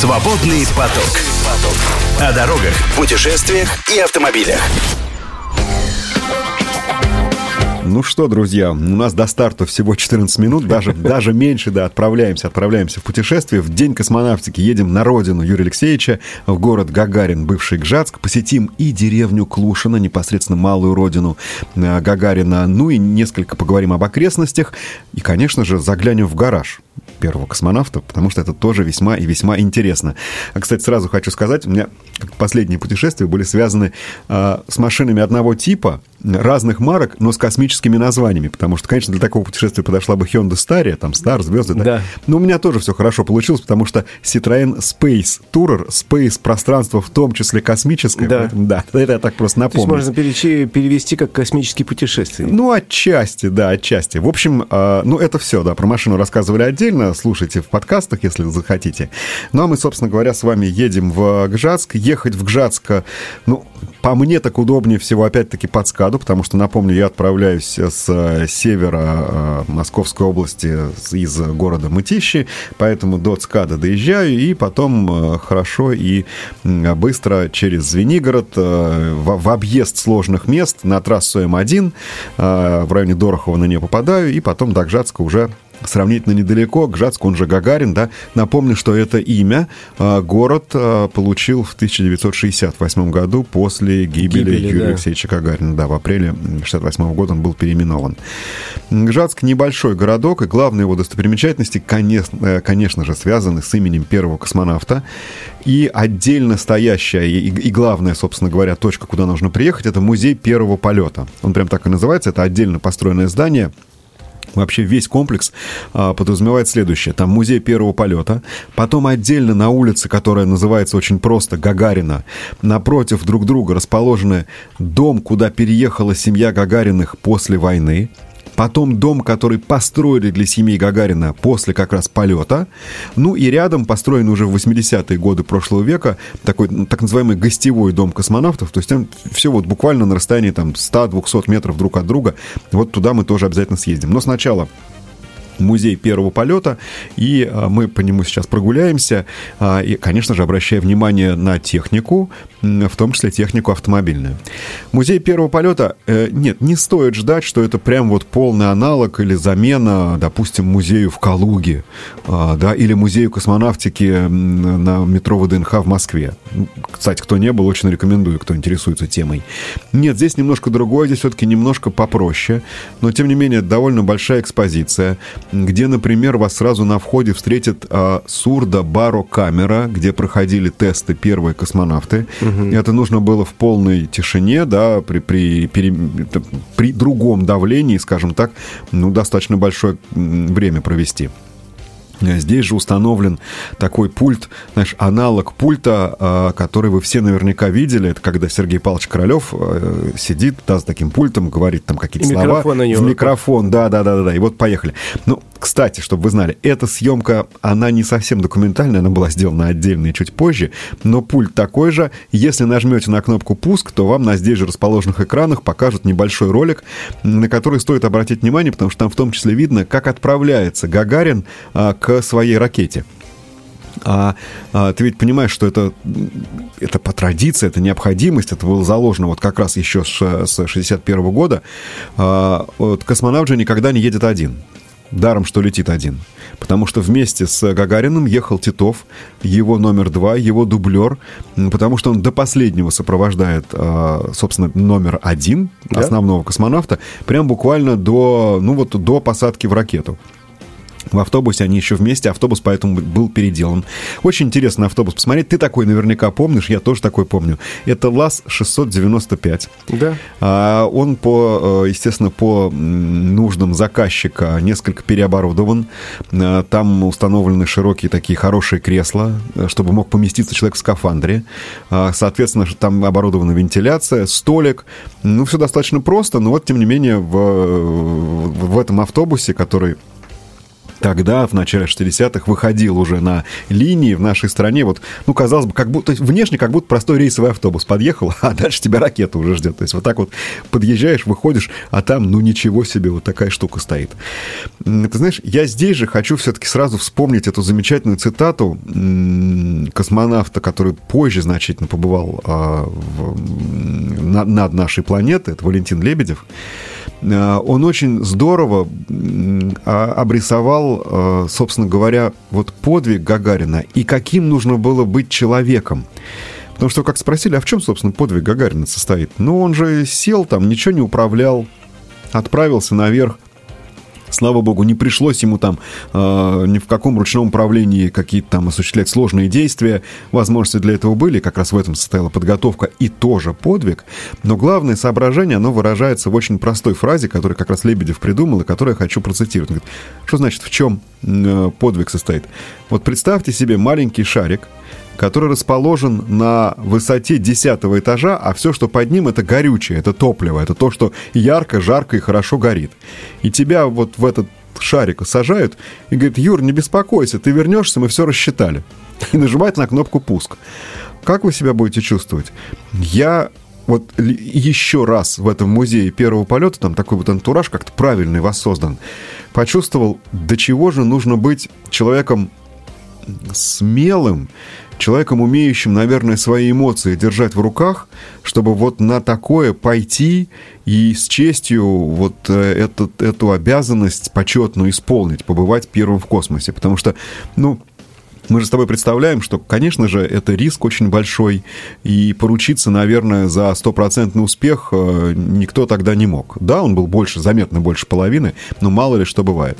Свободный поток. О дорогах, путешествиях и автомобилях. Ну что, друзья, у нас до старта всего 14 минут, даже, даже меньше, да, отправляемся, отправляемся в путешествие. В день космонавтики едем на родину Юрия Алексеевича, в город Гагарин, бывший Гжатск. Посетим и деревню Клушина, непосредственно малую родину э, Гагарина. Ну и несколько поговорим об окрестностях. И, конечно же, заглянем в гараж первого космонавта, потому что это тоже весьма и весьма интересно. А, кстати, сразу хочу сказать, у меня последние путешествия были связаны э, с машинами одного типа, разных марок, но с космическими названиями, потому что, конечно, для такого путешествия подошла бы Hyundai Staria, там Star, звезды, да. да. Но у меня тоже все хорошо получилось, потому что Citroёn Space Tourer, Space пространство в том числе космическое, да, поэтому, да это я так просто напомню. То есть можно перечи, перевести как космические путешествия. Ну, отчасти, да, отчасти. В общем, э, ну, это все, да, про машину рассказывали отдельно, слушайте в подкастах, если захотите. Ну, а мы, собственно говоря, с вами едем в Гжатск. Ехать в Гжатск, ну, по мне так удобнее всего, опять-таки, под СКАДу, потому что, напомню, я отправляюсь с э, севера э, Московской области, из города Мытищи, поэтому до СКАДа доезжаю, и потом э, хорошо и быстро через Звенигород в объезд сложных мест на трассу М1 в районе Дорохова на нее попадаю, и потом до Гжатска уже сравнительно недалеко, Гжатск, он же Гагарин, да. Напомню, что это имя а, город а, получил в 1968 году после гибели, гибели Юрия да. Алексеевича Гагарина. Да, в апреле 1968 года он был переименован. Гжатск небольшой городок, и главные его достопримечательности, конечно, э, конечно же, связаны с именем первого космонавта. И отдельно стоящая и, и главная, собственно говоря, точка, куда нужно приехать, это музей первого полета. Он прям так и называется, это отдельно построенное здание – Вообще весь комплекс а, подразумевает следующее. Там музей первого полета, потом отдельно на улице, которая называется очень просто Гагарина, напротив друг друга расположены дом, куда переехала семья Гагариных после войны, потом дом, который построили для семьи Гагарина после как раз полета, ну и рядом построен уже в 80-е годы прошлого века такой ну, так называемый гостевой дом космонавтов, то есть там все вот буквально на расстоянии там 100-200 метров друг от друга, вот туда мы тоже обязательно съездим. Но сначала музей первого полета, и а, мы по нему сейчас прогуляемся, а, и, конечно же, обращая внимание на технику, в том числе технику автомобильную. Музей первого полета, э, нет, не стоит ждать, что это прям вот полный аналог или замена, допустим, музею в Калуге, а, да, или музею космонавтики на метро ВДНХ в Москве. Кстати, кто не был, очень рекомендую, кто интересуется темой. Нет, здесь немножко другое, здесь все-таки немножко попроще, но, тем не менее, довольно большая экспозиция, где, например, вас сразу на входе встретит а, сурдо-баро-камера, где проходили тесты первые космонавты. Угу. Это нужно было в полной тишине, да, при, при, при, при другом давлении, скажем так, ну, достаточно большое время провести. Здесь же установлен такой пульт, знаешь, аналог пульта, а, который вы все наверняка видели. Это когда Сергей Павлович Королев э, сидит, да, с таким пультом, говорит там какие-то слова. в микрофон, да, да, да, да. И вот поехали. Ну, кстати, чтобы вы знали, эта съемка, она не совсем документальная, она была сделана отдельно и чуть позже, но пульт такой же. Если нажмете на кнопку «Пуск», то вам на здесь же расположенных экранах покажут небольшой ролик, на который стоит обратить внимание, потому что там в том числе видно, как отправляется Гагарин а, к своей ракете. А, а ты ведь понимаешь, что это, это по традиции, это необходимость, это было заложено вот как раз еще с, с 61 года. А, вот космонавт же никогда не едет один. Даром, что летит один. Потому что вместе с Гагариным ехал Титов, его номер два, его дублер, потому что он до последнего сопровождает, а, собственно, номер один основного космонавта, прям буквально до, ну вот, до посадки в ракету. В автобусе они еще вместе, автобус поэтому был переделан. Очень интересный автобус посмотреть. Ты такой наверняка помнишь, я тоже такой помню. Это ЛАЗ-695. Да. А, он, по, э, естественно, по нуждам заказчика несколько переоборудован. А, там установлены широкие такие хорошие кресла, чтобы мог поместиться человек в скафандре. А, соответственно, там оборудована вентиляция, столик. Ну, все достаточно просто, но вот, тем не менее, в, в этом автобусе, который тогда, в начале 60-х, выходил уже на линии в нашей стране. Вот, ну, казалось бы, как будто, внешне как будто простой рейсовый автобус подъехал, а дальше тебя ракета уже ждет. То есть вот так вот подъезжаешь, выходишь, а там, ну, ничего себе, вот такая штука стоит. Ты знаешь, я здесь же хочу все-таки сразу вспомнить эту замечательную цитату космонавта, который позже значительно побывал а, в, над, над нашей планетой, это Валентин Лебедев. Э, он очень здорово а, обрисовал, э, собственно говоря, вот подвиг Гагарина и каким нужно было быть человеком. Потому что, как спросили, а в чем, собственно, подвиг Гагарина состоит? Ну, он же сел там, ничего не управлял, отправился наверх, Слава богу, не пришлось ему там э, ни в каком ручном управлении какие-то там осуществлять сложные действия. Возможности для этого были, как раз в этом состояла подготовка и тоже подвиг. Но главное соображение, оно выражается в очень простой фразе, которую как раз Лебедев придумал, и которую я хочу процитировать. Он говорит, что значит, в чем э, подвиг состоит? Вот представьте себе маленький шарик, который расположен на высоте 10 этажа, а все, что под ним, это горючее, это топливо, это то, что ярко, жарко и хорошо горит. И тебя вот в этот шарик сажают и говорят, Юр, не беспокойся, ты вернешься, мы все рассчитали. И нажимает на кнопку «Пуск». Как вы себя будете чувствовать? Я вот еще раз в этом музее первого полета, там такой вот антураж как-то правильный воссоздан, почувствовал, до чего же нужно быть человеком смелым, человеком, умеющим, наверное, свои эмоции держать в руках, чтобы вот на такое пойти и с честью вот э, этот, эту обязанность почетную исполнить, побывать первым в космосе. Потому что, ну, мы же с тобой представляем, что, конечно же, это риск очень большой, и поручиться, наверное, за стопроцентный успех э, никто тогда не мог. Да, он был больше, заметно больше половины, но мало ли что бывает.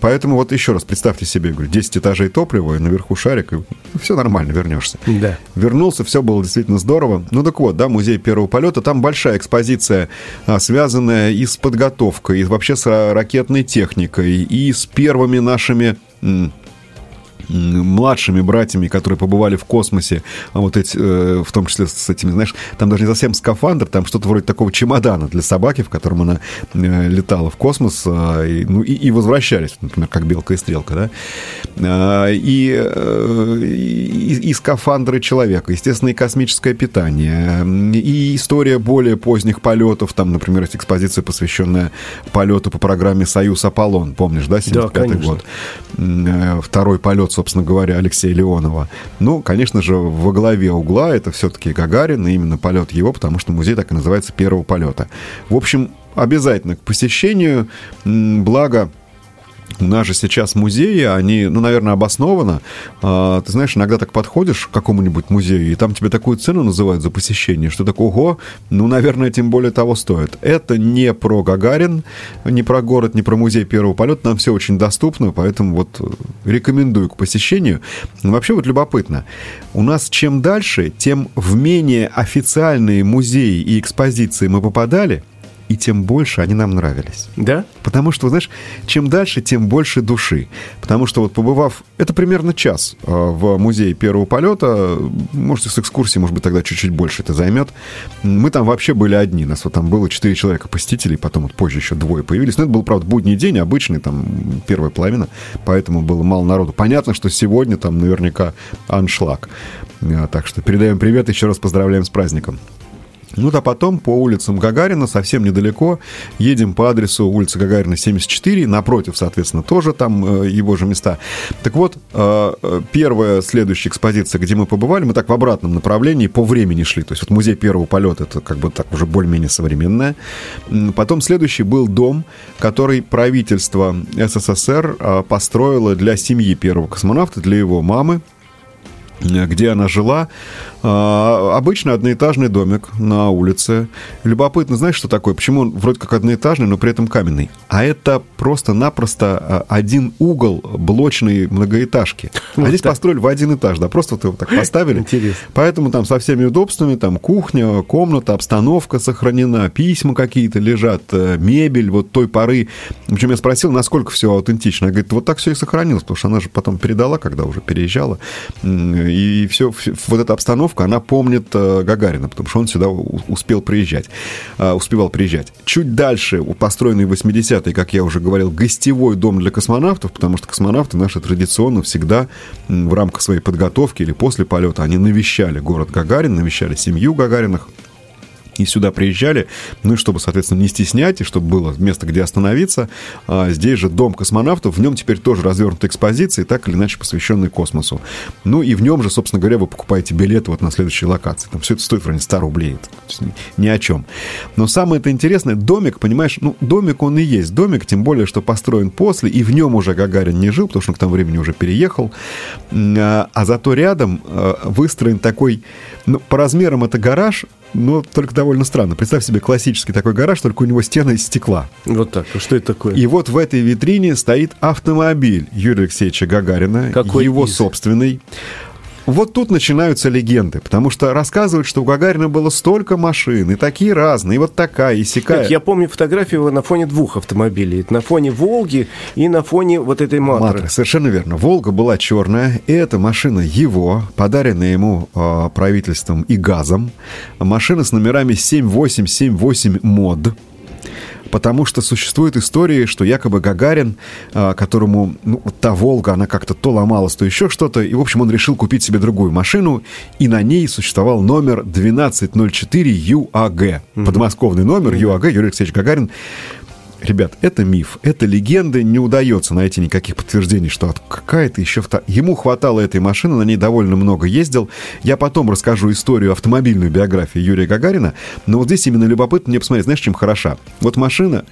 Поэтому вот еще раз представьте себе, говорю, 10 этажей топлива, и наверху шарик, и все нормально, вернешься. Да. Вернулся, все было действительно здорово. Ну так вот, да, музей первого полета, там большая экспозиция, а, связанная и с подготовкой, и вообще с ракетной техникой, и с первыми нашими младшими братьями, которые побывали в космосе, а вот эти, э, в том числе с этими, знаешь, там даже не совсем скафандр, там что-то вроде такого чемодана для собаки, в котором она э, летала в космос, а, и, ну, и, и возвращались, например, как белка и стрелка, да, а, и, э, и, и скафандры человека, естественно, и космическое питание, и история более поздних полетов, там, например, есть экспозиция, посвященная полету по программе «Союз Аполлон», помнишь, да, 75 да, год, второй полет собственно говоря, Алексея Леонова. Ну, конечно же, во главе угла это все-таки Гагарин, и именно полет его, потому что музей так и называется «Первого полета». В общем, обязательно к посещению, благо у нас же сейчас музеи, они, ну, наверное, обоснованно. А, ты знаешь, иногда так подходишь к какому-нибудь музею, и там тебе такую цену называют за посещение, что такое, ого, ну, наверное, тем более того стоит. Это не про Гагарин, не про город, не про музей первого полета, нам все очень доступно, поэтому вот рекомендую к посещению. вообще вот любопытно, у нас чем дальше, тем в менее официальные музеи и экспозиции мы попадали – и тем больше они нам нравились. Да? Потому что, знаешь, чем дальше, тем больше души. Потому что вот побывав, это примерно час э, в музее первого полета, можете с экскурсией, может быть, тогда чуть-чуть больше это займет. Мы там вообще были одни, нас вот там было четыре человека посетителей, потом вот позже еще двое появились. Но это был, правда, будний день, обычный, там, первая половина, поэтому было мало народу. Понятно, что сегодня там наверняка аншлаг. Э, так что передаем привет, еще раз поздравляем с праздником. Ну, а потом по улицам Гагарина, совсем недалеко, едем по адресу улицы Гагарина, 74, напротив, соответственно, тоже там э, его же места. Так вот, э, э, первая следующая экспозиция, где мы побывали, мы так в обратном направлении по времени шли. То есть вот музей первого полета, это как бы так уже более-менее современное. Потом следующий был дом, который правительство СССР построило для семьи первого космонавта, для его мамы, где она жила. А, обычный одноэтажный домик на улице. Любопытно, знаешь, что такое? Почему он вроде как одноэтажный, но при этом каменный? А это просто-напросто а, один угол блочной многоэтажки. А Вот здесь так. построили в один этаж, да, просто вот его так поставили. Интересно. Поэтому там со всеми удобствами, там кухня, комната, обстановка сохранена, письма какие-то лежат, э, мебель вот той поры. Причем я спросил, насколько все аутентично. Она говорит, вот так все и сохранилось, потому что она же потом передала, когда уже переезжала. И все, вот эта обстановка, она помнит э, Гагарина, потому что он сюда успел приезжать, э, успевал приезжать. Чуть дальше, построенный в 80-е, как я уже говорил, гостевой дом для космонавтов, потому что космонавты наши традиционно всегда в рамках своей подготовки или после полета они навещали город Гагарин, навещали семью Гагариных и сюда приезжали, ну и чтобы, соответственно, не стеснять, и чтобы было место, где остановиться. А здесь же дом космонавтов, в нем теперь тоже развернуты экспозиции, так или иначе посвященные космосу. Ну и в нем же, собственно говоря, вы покупаете билеты вот на следующей локации. Там все это стоит в районе 100 рублей. Это, ни- о чем. Но самое это интересное, домик, понимаешь, ну, домик он и есть домик, тем более, что построен после, и в нем уже Гагарин не жил, потому что он к тому времени уже переехал. А, а зато рядом э, выстроен такой, ну, по размерам это гараж, но только довольно странно. Представь себе классический такой гараж, только у него стены из стекла. Вот так. А Что это такое? И вот в этой витрине стоит автомобиль Юрия Алексеевича Гагарина, Какой его из? собственный. Вот тут начинаются легенды, потому что рассказывают, что у Гагарина было столько машин, и такие разные, и вот такая, и сякая. Нет, я помню фотографию его на фоне двух автомобилей. На фоне «Волги» и на фоне вот этой «Матры». Матра, совершенно верно. Волга была черная, и эта машина его, подаренная ему э, правительством и газом. Машина с номерами 7878 мод. Потому что существуют истории, что якобы Гагарин, а, которому ну, та Волга, она как-то то ломалась, то еще что-то, и, в общем, он решил купить себе другую машину, и на ней существовал номер 1204 ЮАГ. Подмосковный номер ЮАГ, Юрий Алексеевич Гагарин. Ребят, это миф, это легенда, не удается найти никаких подтверждений, что от- какая-то еще... вто- Ему хватало этой машины, на ней довольно много ездил. Я потом расскажу историю автомобильной биографии Юрия Гагарина, но вот здесь именно любопытно мне посмотреть, знаешь, чем хороша? Вот машина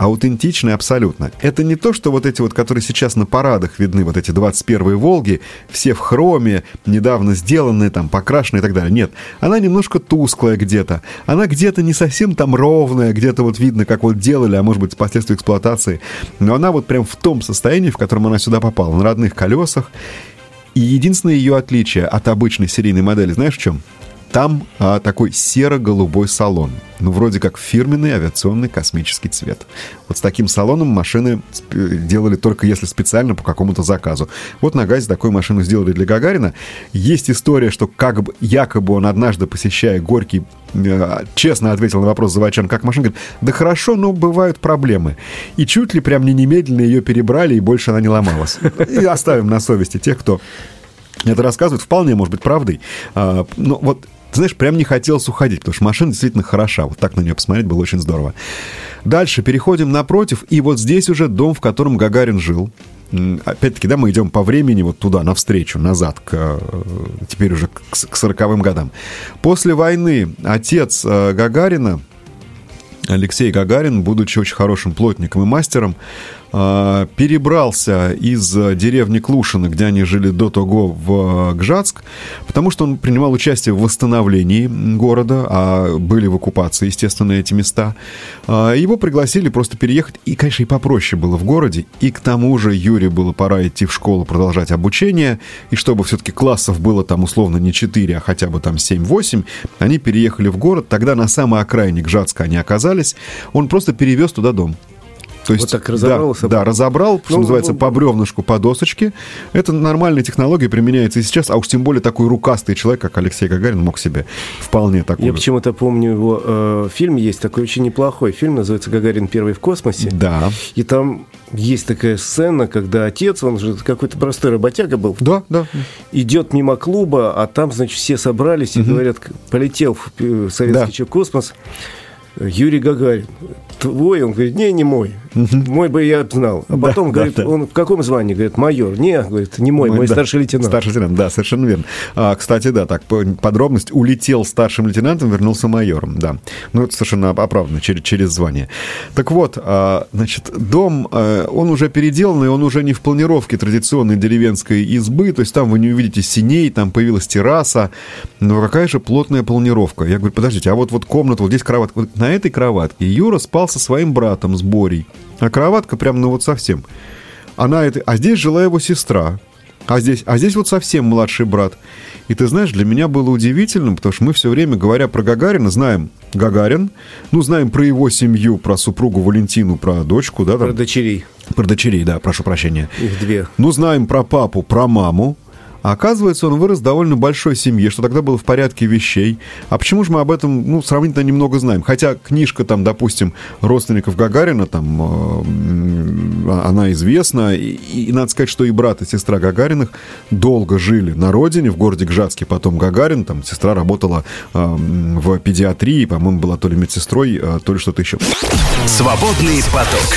аутентичная абсолютно. Это не то, что вот эти вот, которые сейчас на парадах видны, вот эти 21-е «Волги», все в хроме, недавно сделанные, там, покрашенные и так далее. Нет, она немножко тусклая где-то. Она где-то не совсем там ровная, где-то вот видно, как вот делали, а может быть, последствия эксплуатации. Но она вот прям в том состоянии, в котором она сюда попала, на родных колесах. И единственное ее отличие от обычной серийной модели, знаешь в чем? Там а, такой серо-голубой салон. Ну, вроде как фирменный авиационный космический цвет. Вот с таким салоном машины делали только если специально по какому-то заказу. Вот на ГАЗе такую машину сделали для Гагарина. Есть история, что как бы якобы он однажды, посещая Горький, э, честно ответил на вопрос заводчан, как машина, говорит, да хорошо, но бывают проблемы. И чуть ли прям не немедленно ее перебрали, и больше она не ломалась. И оставим на совести тех, кто это рассказывает, вполне может быть правдой. А, но вот, ты знаешь, прям не хотелось уходить, потому что машина действительно хороша. Вот так на нее посмотреть было очень здорово. Дальше переходим напротив, и вот здесь уже дом, в котором Гагарин жил. Опять-таки, да, мы идем по времени вот туда, навстречу, назад, к, э, теперь уже к с- к 40-м годам. После войны отец э, Гагарина, Алексей Гагарин, будучи очень хорошим плотником и мастером, перебрался из э, деревни Клушино, где они жили до того, в э, Гжатск, потому что он принимал участие в восстановлении города, а были в оккупации, естественно, эти места. А, Его пригласили просто переехать, и, конечно, и попроще было в городе, и к тому же Юре было пора идти в школу, продолжать обучение, и чтобы все-таки классов было там условно не 4, а хотя бы там 7-8, они переехали в город, тогда на самой окраине Гжатска они оказались, он просто перевез туда дом. То есть, Вот так разобрал да, да, разобрал, что Ну, называется, ну, по бревнышку, по досочке. Это нормальная технология, применяется и сейчас, а уж тем более такой рукастый человек, как Алексей Гагарин, мог себе вполне такой. Я почему-то помню его э, фильм есть такой очень неплохой фильм, называется «Гагарин первый в космосе». Да, И там есть такая сцена, когда отец, он же какой-то простой работяга был, да, да. идет мимо клуба, а там, значит, все собрались и говорят, полетел в э, советский Да. космос Юрий Гагарин. Твой? Он говорит, не, не мой. Мой бы я знал. А Да, потом, да, говорит, да. он в каком звании? Говорит, майор. Не, говорит, не мой, мой да. старший лейтенант. Старший лейтенант, да, совершенно верно. А, кстати, да, так, по- подробность. Улетел старшим лейтенантом, вернулся майором, да. Ну, это совершенно оп- оправданно, через, через звание. Так вот, а, значит, дом, а, он уже переделанный, он уже не в планировке традиционной деревенской избы, то есть там вы не увидите синей, там появилась терраса, но какая же плотная планировка. Я говорю, подождите, а вот, вот комната, вот здесь кроватка, вот на этой кроватке Юра спал со своим братом, с Борей, а кроватка прям, ну вот совсем. Она это, а здесь жила его сестра, А здесь, а здесь вот совсем младший брат. И ты знаешь, для меня было удивительным, потому что мы все время, говоря про Гагарина, знаем Гагарин, ну, знаем про его семью, про супругу Валентину, про дочку, да? Там, Про дочерей. про дочерей, да, прошу прощения. Их две. Ну, знаем про папу, про маму. А оказывается, он вырос в довольно большой семье, что тогда было в порядке вещей. А почему же мы об этом, ну, сравнительно немного знаем? Хотя книжка, там, допустим, родственников Гагарина, там, э, м, она известна. И, и надо сказать, что и брат, и сестра Гагариных долго жили на родине, в городе Гжатске, потом Гагарин. Там сестра работала э, в педиатрии, по-моему, была то ли медсестрой, э, то ли что-то еще. Свободный поток.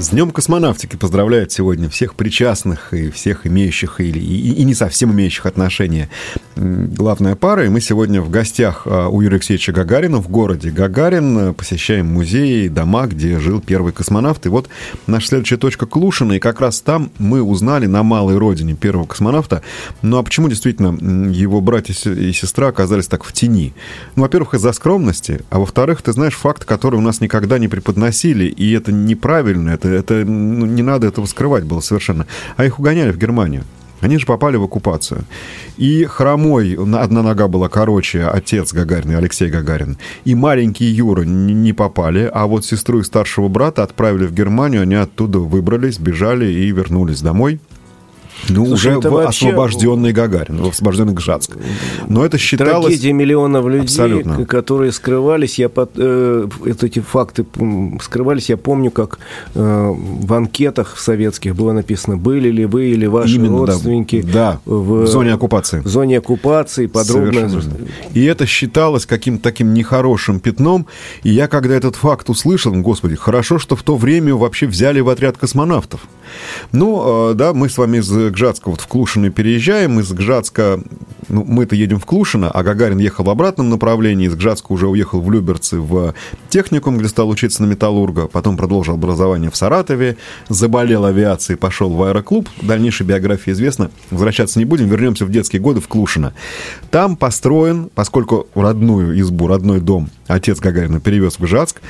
С Днем космонавтики поздравляют сегодня всех причастных и всех имеющих или и, и не совсем имеющих отношения. Главная пара, и мы сегодня в гостях а, у Юрия Алексеевича Гагарина в городе Гагарин. Посещаем музеи, дома, где жил первый космонавт. И вот наша следующая точка Клушина, и как раз там мы узнали на малой родине первого космонавта. Ну а почему действительно его братья и сестра оказались так в тени? Ну, во-первых, из-за скромности, а во-вторых, ты знаешь, факт, который у нас никогда не преподносили, и это неправильно, это, это ну, не надо этого скрывать было совершенно. А их угоняли в Германию. Они же попали в оккупацию. И хромой, на- одна нога была короче, отец Гагарин, Алексей Гагарин, и маленький Юра не попали, а вот сестру и старшего брата отправили в Германию, они оттуда выбрались, бежали и вернулись домой. Ну, Слушай, уже в вообще- освобожденный Гагарин, в освобожденный Гжатск. Но это считалось... Трагедия миллионов людей, Абсолютно. которые скрывались. Я под, э, эти факты скрывались. Я помню, как э, в анкетах советских было написано, были ли вы или ваши Именно, да. родственники Да, в зоне оккупации. в зоне оккупации. Подробно. И это считалось каким-то таким нехорошим пятном. И я, когда этот факт услышал, господи, хорошо, что в то время вообще взяли в отряд космонавтов. Ну, э, да, мы с вами из Гжатска вот в Клушино переезжаем, из Гжатска, ну, мы-то едем в Клушино, а Гагарин ехал в обратном направлении, из Гжатска уже уехал в Люберцы в техникум, где стал учиться на металлурга, потом продолжил образование в Саратове, заболел авиацией, пошел в аэроклуб, дальнейшая биография известна, возвращаться не будем, вернемся в детские годы в Клушино. Там построен, поскольку родную избу, родной дом отец Гагарина перевез в Гжатск,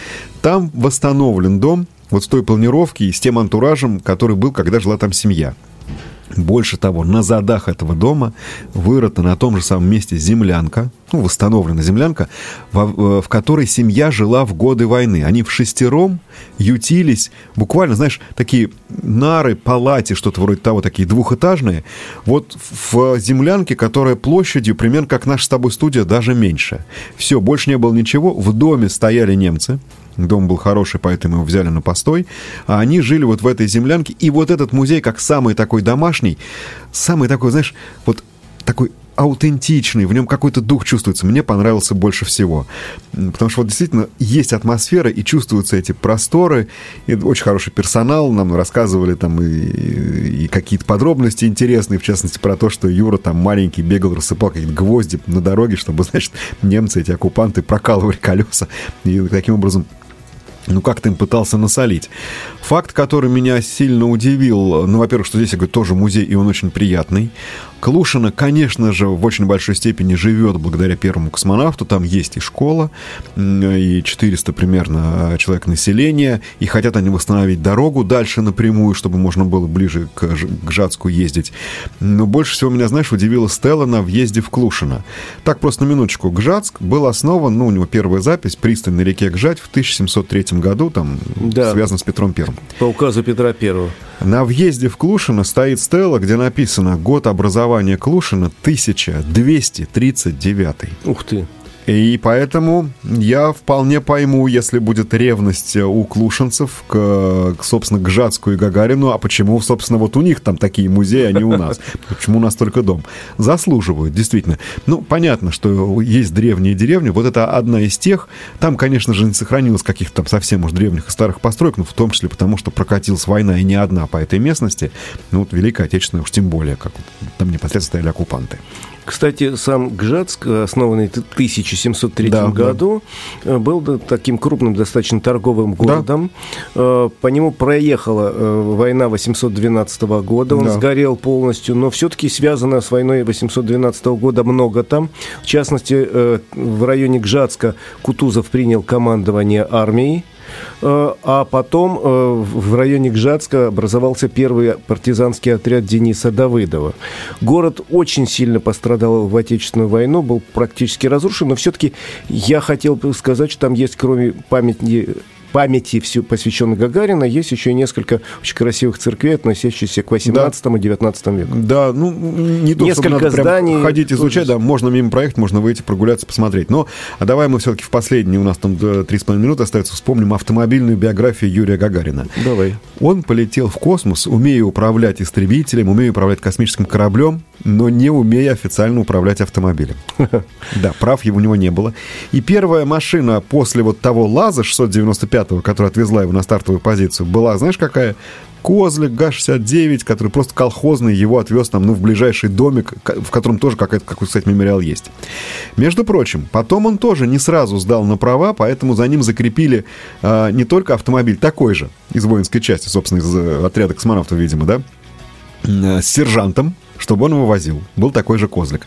там восстановлен дом, вот с той планировки и с тем антуражем, который был, когда жила там семья. Больше того, на задах этого дома вырыта на том же самом месте землянка, ну, восстановлена землянка, во- в которой семья жила в годы войны. Они в шестером ютились, буквально, знаешь, такие нары, палати, что-то вроде того, такие двухэтажные, вот в землянке, которая площадью примерно как наша с тобой студия, даже меньше. Все, больше не было ничего. В доме стояли немцы, Дом был хороший, поэтому его взяли на постой. А они жили вот в этой землянке. И вот этот музей, как самый такой домашний, самый такой, знаешь, вот такой аутентичный, в нем какой-то дух чувствуется. Мне понравился больше всего. Потому что вот действительно есть атмосфера и чувствуются эти просторы. И очень хороший персонал. Нам рассказывали там и, и какие-то подробности интересные, в частности, про то, что Юра там маленький бегал, рассыпал какие-то гвозди на дороге, чтобы, значит, немцы, эти оккупанты, прокалывали колеса. И таким образом ну, как-то им пытался насолить. Факт, который меня сильно удивил, ну, во-первых, что здесь, я говорю, тоже музей, и он очень приятный. Клушина, конечно же, в очень большой степени живет благодаря первому космонавту. Там есть и школа, и 400 примерно человек населения. И хотят они восстановить дорогу дальше напрямую, чтобы можно было ближе к, к Жацку ездить. Но больше всего меня, знаешь, удивила Стелла на въезде в Клушино. Так, просто на минуточку. Гжатск был основан, ну, у него первая запись, пристань на реке Гжать в 1703 году, там, Да. связано с Петром Первым. По указу Петра Первого. На въезде в Клушино стоит стела, где написано «Год образования Клушино 1239». Ух ты. И поэтому я вполне пойму, если будет ревность у клушинцев к, к, собственно, к Жацку и Гагарину, а почему, собственно, вот у них там такие музеи, а не у нас. Почему у нас только дом? Заслуживают, действительно. Ну, понятно, что есть древние деревни, вот это одна из тех. Там, конечно же, не сохранилось каких-то там совсем уж древних и старых построек, но в том числе потому, что прокатилась война и не одна по этой местности. Ну, вот Великая Отечественная уж тем более, как там непосредственно стояли оккупанты. Кстати, сам Гжатск, основанный в 1703 да, году, да. был таким крупным достаточно торговым городом. Да. По нему проехала война 812 года, он да. сгорел полностью, но все-таки связано с войной 812 года много там. В частности, в районе Гжатска Кутузов принял командование армией. Э, а потом э, в районе Гжатска образовался первый партизанский отряд Дениса Давыдова. Город очень сильно пострадал в Отечественную войну, был практически разрушен, но все-таки я хотел бы сказать, что там есть, кроме памяти памяти, все посвященной Гагарина, есть еще и несколько очень красивых церквей, относящихся к 18 да. и 19 веку. Да, ну, не то, Несколько надо зданий. Ходить изучать, да, можно мимо проехать, можно выйти, прогуляться, посмотреть. Но а давай мы все-таки в последние, у нас там 3,5 минуты остается, вспомним автомобильную биографию Юрия Гагарина. Давай. Он полетел в космос, умея управлять истребителем, умея управлять космическим кораблем, но не умея официально управлять автомобилем. Да, прав его у него не было. И первая машина после вот того ЛАЗа 695, которая отвезла его на стартовую позицию, была, знаешь, какая? Козлик ГА-69, который просто колхозный, его отвез там, ну, в ближайший домик, в котором тоже какой-то, какой, кстати, мемориал есть. Между прочим, потом он тоже не сразу сдал на права, поэтому за ним закрепили э, не только автомобиль такой же, из воинской части, собственно, из э, отряда космонавтов, видимо, да, э, с сержантом, чтобы он его возил. Был такой же козлик.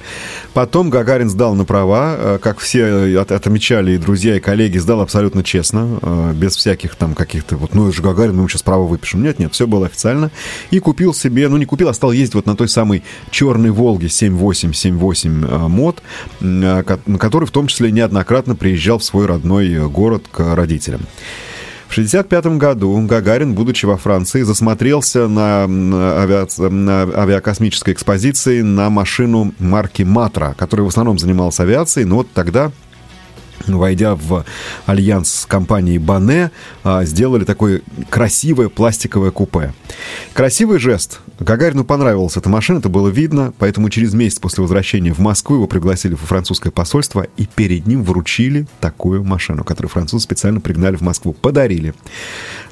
Потом Гагарин сдал на права, э, как все от, отмечали и друзья, и коллеги, сдал абсолютно честно, э, без всяких там каких-то вот, ну, это же Гагарин, мы сейчас право выпишем. Нет, нет, все было официально. И купил себе, ну, не купил, а стал ездить вот на той самой черной Волге 7878 э, мод, на который в том числе неоднократно приезжал в свой родной город к родителям. В 1965 году Гагарин, будучи во Франции, засмотрелся на, авиа... на авиакосмической экспозиции на машину марки «Матра», которая в основном занималась авиацией, но вот тогда войдя в альянс с компанией Бане, а, сделали такое красивое пластиковое купе. Красивый жест. Гагарину понравилась эта машина, это было видно, поэтому через месяц после возвращения в Москву его пригласили во французское посольство и перед ним вручили такую машину, которую французы специально пригнали в Москву. Подарили.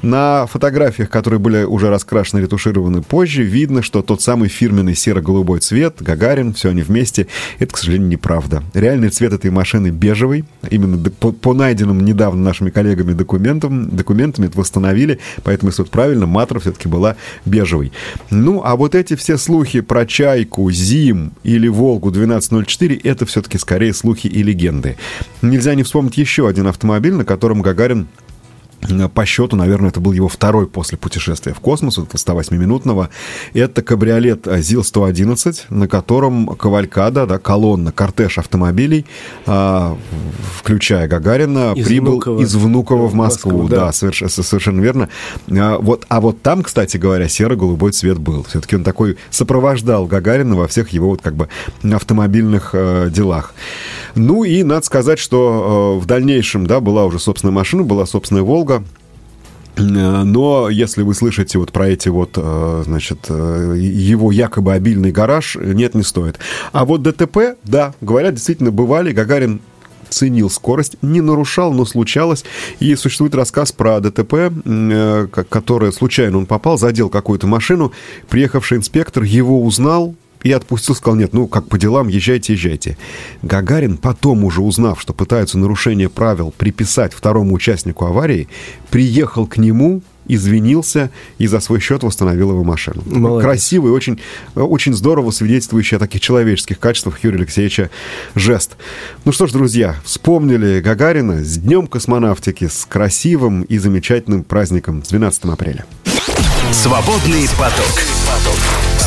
На фотографиях, которые были уже раскрашены, ретушированы позже, видно, что тот самый фирменный серо-голубой цвет, Гагарин, все они вместе, это, к сожалению, неправда. Реальный цвет этой машины бежевый, именно по, по найденным недавно нашими коллегами документам, документами это восстановили, поэтому, если вот правильно, Матра все-таки была бежевой. Ну, а вот эти все слухи про Чайку, Зим или Волгу 1204, это все-таки скорее слухи и легенды. Нельзя не вспомнить еще один автомобиль, на котором Гагарин по счету, наверное, это был его второй после путешествия в космос, вот 108-минутного. Это кабриолет ЗИЛ-111, на котором кавалькада, да, колонна, кортеж автомобилей, а, включая Гагарина, из прибыл Внуково. из Внуково в Москву. Москву да, да совершенно, совершенно верно. А вот, а вот там, кстати говоря, серо-голубой цвет был. Все-таки он такой сопровождал Гагарина во всех его вот как бы автомобильных э, делах. Ну и надо сказать, что э, в дальнейшем, да, была уже собственная машина, была собственная «Волга», Э, но если вы слышите вот про эти вот, э, значит, э, его якобы обильный гараж, нет, не стоит. А вот ДТП, да, говорят, действительно бывали. Гагарин ценил скорость, не нарушал, но случалось. И существует рассказ про ДТП, который случайно он попал, задел какую-то машину. Приехавший инспектор его узнал, и отпустил, сказал, нет, ну, как по делам, езжайте, езжайте. Гагарин, потом уже узнав, что пытаются нарушение правил приписать второму участнику аварии, приехал к нему, извинился и за свой счет восстановил его машину. Молодец. Красивый, очень, очень здорово свидетельствующий о таких человеческих качествах Юрия Алексеевича жест. Ну что ж, друзья, вспомнили Гагарина с Днем космонавтики, с красивым и замечательным праздником с 12 апреля. Свободный поток.